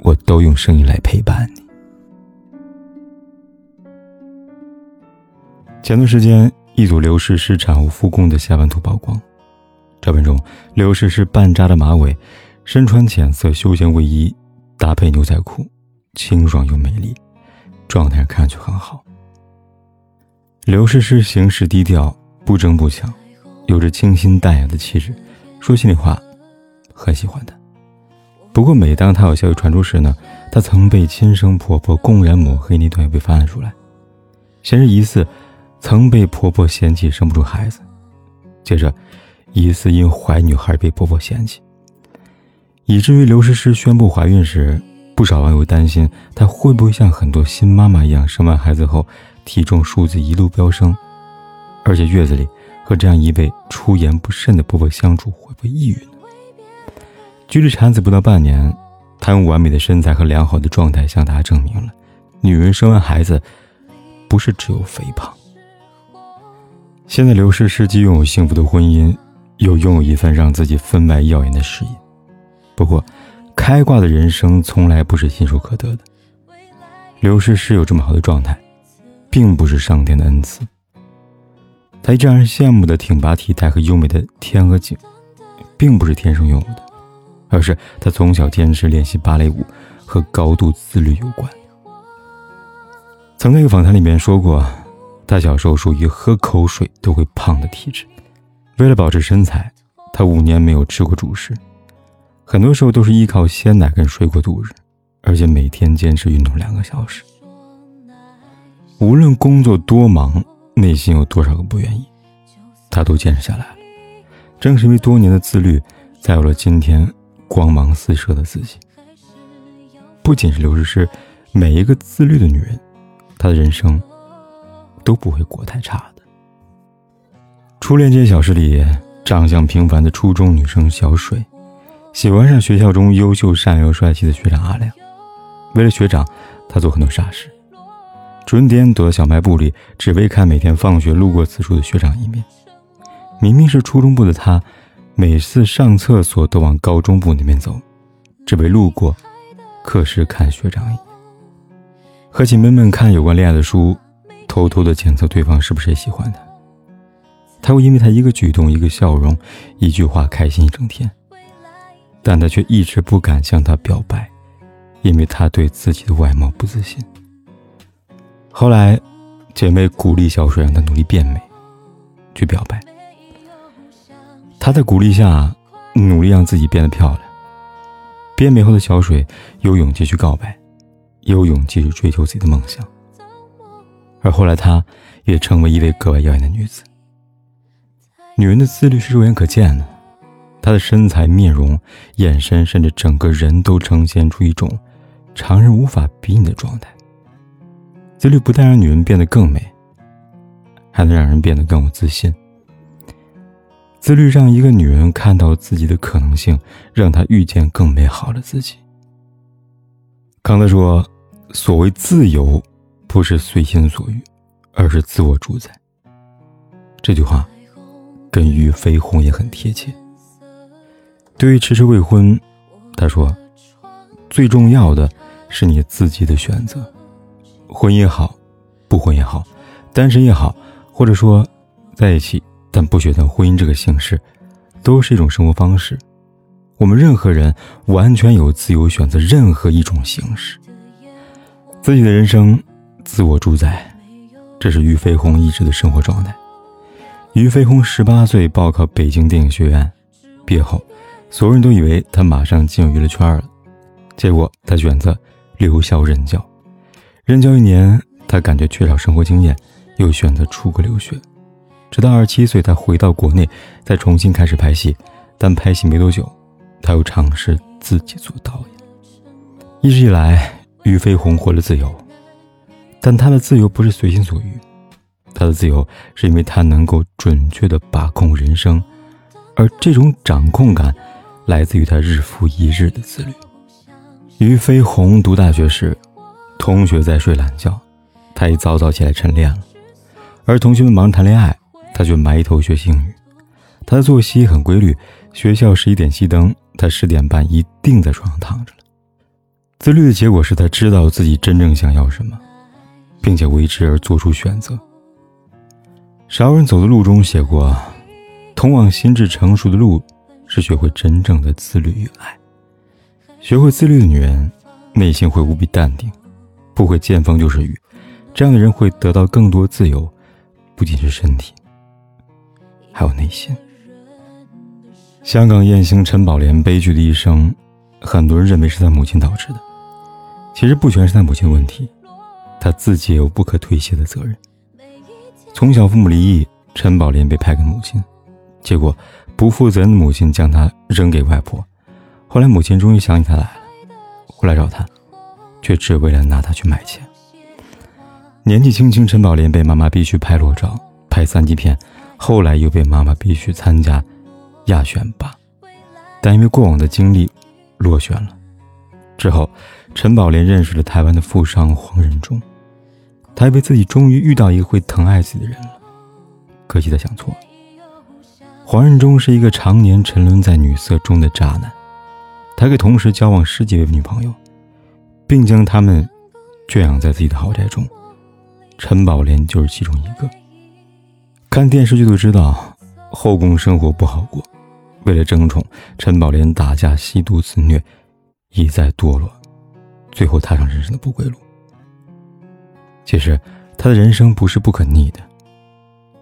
我都用声音来陪伴你。前段时间，一组刘诗诗产后复工的下班图曝光。照片中，刘诗诗半扎的马尾，身穿浅色休闲卫衣，搭配牛仔裤，清爽又美丽，状态看上去很好。刘诗诗行事低调，不争不抢，有着清新淡雅的气质。说心里话，很喜欢她。不过，每当她有消息传出时呢，她曾被亲生婆婆公然抹黑那段也被翻了出来，先是疑似。曾被婆婆嫌弃生不出孩子，接着疑似因怀女孩被婆婆嫌弃，以至于刘诗诗宣布怀孕时，不少网友担心她会不会像很多新妈妈一样，生完孩子后体重数字一路飙升，而且月子里和这样一位出言不慎的婆婆相处会不会抑郁呢？距离产子不到半年，她用完美的身材和良好的状态向大家证明了，女人生完孩子不是只有肥胖。现在，刘诗诗既拥有幸福的婚姻，又拥有一份让自己分外耀眼的事业。不过，开挂的人生从来不是心手可得的。刘诗诗有这么好的状态，并不是上天的恩赐。她一直让人羡慕的挺拔体态和优美的天鹅颈，并不是天生拥有的，而是他从小坚持练习芭蕾舞和高度自律有关。曾在一个访谈里面说过。他小时候属于喝口水都会胖的体质，为了保持身材，他五年没有吃过主食，很多时候都是依靠鲜奶跟水果度日，而且每天坚持运动两个小时。无论工作多忙，内心有多少个不愿意，他都坚持下来了。正是因为多年的自律，才有了今天光芒四射的自己。不仅是刘诗诗，每一个自律的女人，她的人生。都不会过太差的。初恋这些小事里，长相平凡的初中女生小水，喜欢上学校中优秀、善良、帅气的学长阿亮。为了学长，她做很多傻事。准点躲在小卖部里，只为看每天放学路过此处的学长一面。明明是初中部的她，每次上厕所都往高中部那边走，只为路过课时看学长一眼。和姐妹们看有关恋爱的书。偷偷的检测对方是不是也喜欢他，他会因为他一个举动、一个笑容、一句话开心一整天，但他却一直不敢向他表白，因为他对自己的外貌不自信。后来，姐妹鼓励小水让他努力变美，去表白。他在鼓励下，努力让自己变得漂亮。变美后的小水有勇气去告白，也有勇气去追求自己的梦想。而后来，她也成为一位格外耀眼的女子。女人的自律是肉眼可见的，她的身材、面容、眼神，甚至整个人都呈现出一种常人无法比拟的状态。自律不但让女人变得更美，还能让人变得更有自信。自律让一个女人看到自己的可能性，让她遇见更美好的自己。康德说：“所谓自由。”不是随心所欲，而是自我主宰。这句话跟俞飞鸿也很贴切。对于迟迟未婚，他说：“最重要的是你自己的选择，婚也好，不婚也好，单身也好，或者说在一起但不选择婚姻这个形式，都是一种生活方式。我们任何人完全有自由选择任何一种形式，自己的人生。”自我主宰，这是俞飞鸿一直的生活状态。俞飞鸿十八岁报考北京电影学院，毕业后，所有人都以为他马上进入娱乐圈了。结果他选择留校任教，任教一年，他感觉缺少生活经验，又选择出国留学。直到二十七岁，他回到国内，再重新开始拍戏。但拍戏没多久，他又尝试自己做导演。一直以来。俞飞鸿获了自由，但他的自由不是随心所欲，他的自由是因为他能够准确的把控人生，而这种掌控感来自于他日复一日的自律。俞飞鸿读大学时，同学在睡懒觉，他一早早起来晨练了，而同学们忙着谈恋爱，他却埋头学英语。他的作息很规律，学校十一点熄灯，他十点半一定在床上躺着了。自律的结果是他知道自己真正想要什么，并且为之而做出选择。少人走的路中写过，通往心智成熟的路是学会真正的自律与爱。学会自律的女人，内心会无比淡定，不会见风就是雨。这样的人会得到更多自由，不仅是身体，还有内心。香港艳星陈宝莲悲剧的一生，很多人认为是他母亲导致的。其实不全是他母亲的问题，他自己也有不可推卸的责任。从小父母离异，陈宝莲被派给母亲，结果不负责任的母亲将他扔给外婆。后来母亲终于想起他来了，回来找他，却只为了拿他去买钱。年纪轻轻，陈宝莲被妈妈逼须拍裸照、拍三级片，后来又被妈妈逼去参加亚选拔，但因为过往的经历，落选了。之后。陈宝莲认识了台湾的富商黄仁忠，他以为自己终于遇到一个会疼爱自己的人了，可惜他想错了。黄仁忠是一个常年沉沦在女色中的渣男，他可以同时交往十几位女朋友，并将他们圈养在自己的豪宅中。陈宝莲就是其中一个。看电视剧都知道，后宫生活不好过，为了争宠，陈宝莲打架、吸毒、自虐，一再堕落。最后踏上人生的不归路。其实，他的人生不是不可逆的。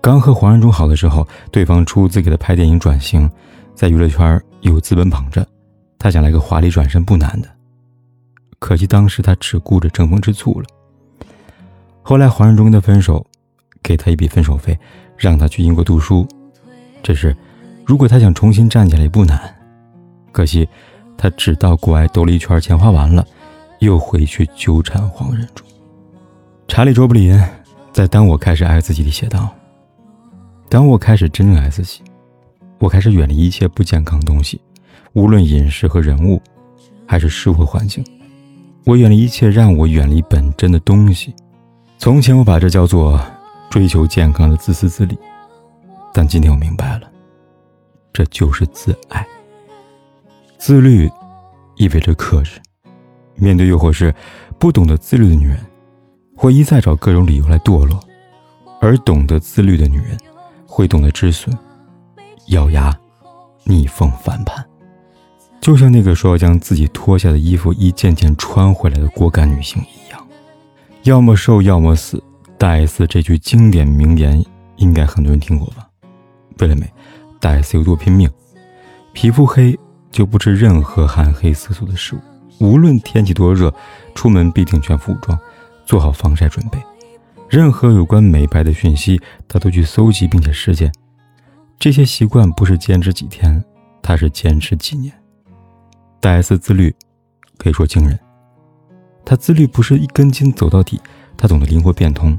刚和黄仁忠好的时候，对方出资给他拍电影转型，在娱乐圈有资本捧着，他想来个华丽转身不难的。可惜当时他只顾着争风吃醋了。后来黄仁忠跟他分手，给他一笔分手费，让他去英国读书。这是，如果他想重新站起来也不难。可惜，他只到国外兜了一圈，钱花完了。又回去纠缠黄仁忠。查理·卓布林在《当我开始爱自己》里写道：“当我开始真正爱自己，我开始远离一切不健康的东西，无论饮食和人物，还是社会环境。我远离一切让我远离本真的东西。从前我把这叫做追求健康的自私自利，但今天我明白了，这就是自爱。自律意味着克制。”面对诱惑时，不懂得自律的女人，会一再找各种理由来堕落；而懂得自律的女人，会懂得止损、咬牙、逆风翻盘。就像那个说要将自己脱下的衣服一件件穿回来的果敢女性一样，要么瘦，要么死。大 S 这句经典名言，应该很多人听过吧？为了美，大 S 有多拼命？皮肤黑就不吃任何含黑色素的食物。无论天气多热，出门必定全副武装，做好防晒准备。任何有关美白的讯息，他都去搜集并且实践。这些习惯不是坚持几天，他是坚持几年。大 S 自律，可以说惊人。他自律不是一根筋走到底，他懂得灵活变通。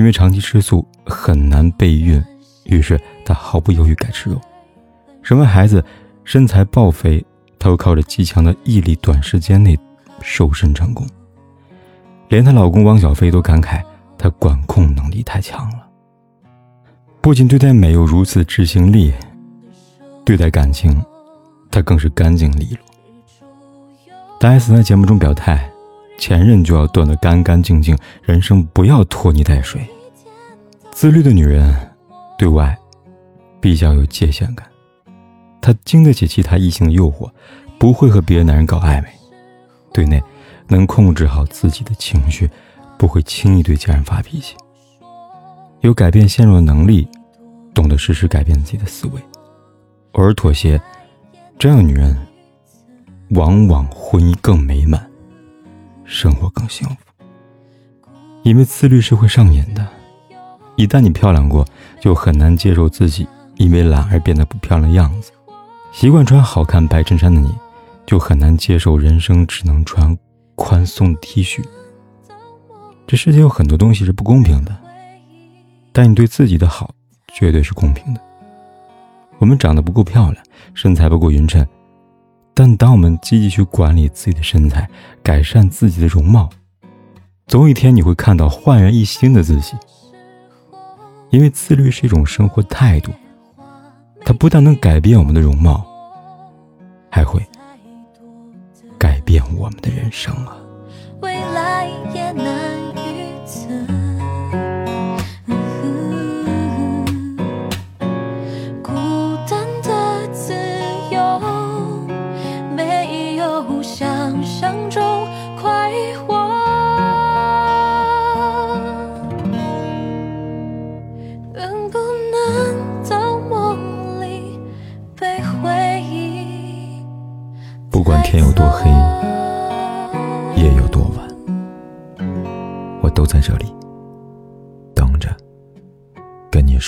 因为长期吃素很难备孕，于是他毫不犹豫改吃肉。生完孩子，身材爆肥。她又靠着极强的毅力，短时间内瘦身成功。连她老公汪小菲都感慨，她管控能力太强了。不仅对待美有如此执行力，对待感情，她更是干净利落。大 S 在节目中表态，前任就要断得干干净净，人生不要拖泥带水。自律的女人，对外比较有界限感。她经得起其他异性的诱惑，不会和别的男人搞暧昧；对内能控制好自己的情绪，不会轻易对家人发脾气。有改变现状的能力，懂得适时改变自己的思维，偶尔妥协。这样的女人，往往婚姻更美满，生活更幸福。因为自律是会上瘾的，一旦你漂亮过，就很难接受自己因为懒而变得不漂亮的样子。习惯穿好看白衬衫的你，就很难接受人生只能穿宽松的 T 恤。这世界有很多东西是不公平的，但你对自己的好绝对是公平的。我们长得不够漂亮，身材不够匀称，但当我们积极去管理自己的身材，改善自己的容貌，总有一天你会看到焕然一新的自己。因为自律是一种生活态度，它不但能改变我们的容貌，还会改变我们的人生啊！未来也难。预测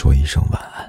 说一声晚安。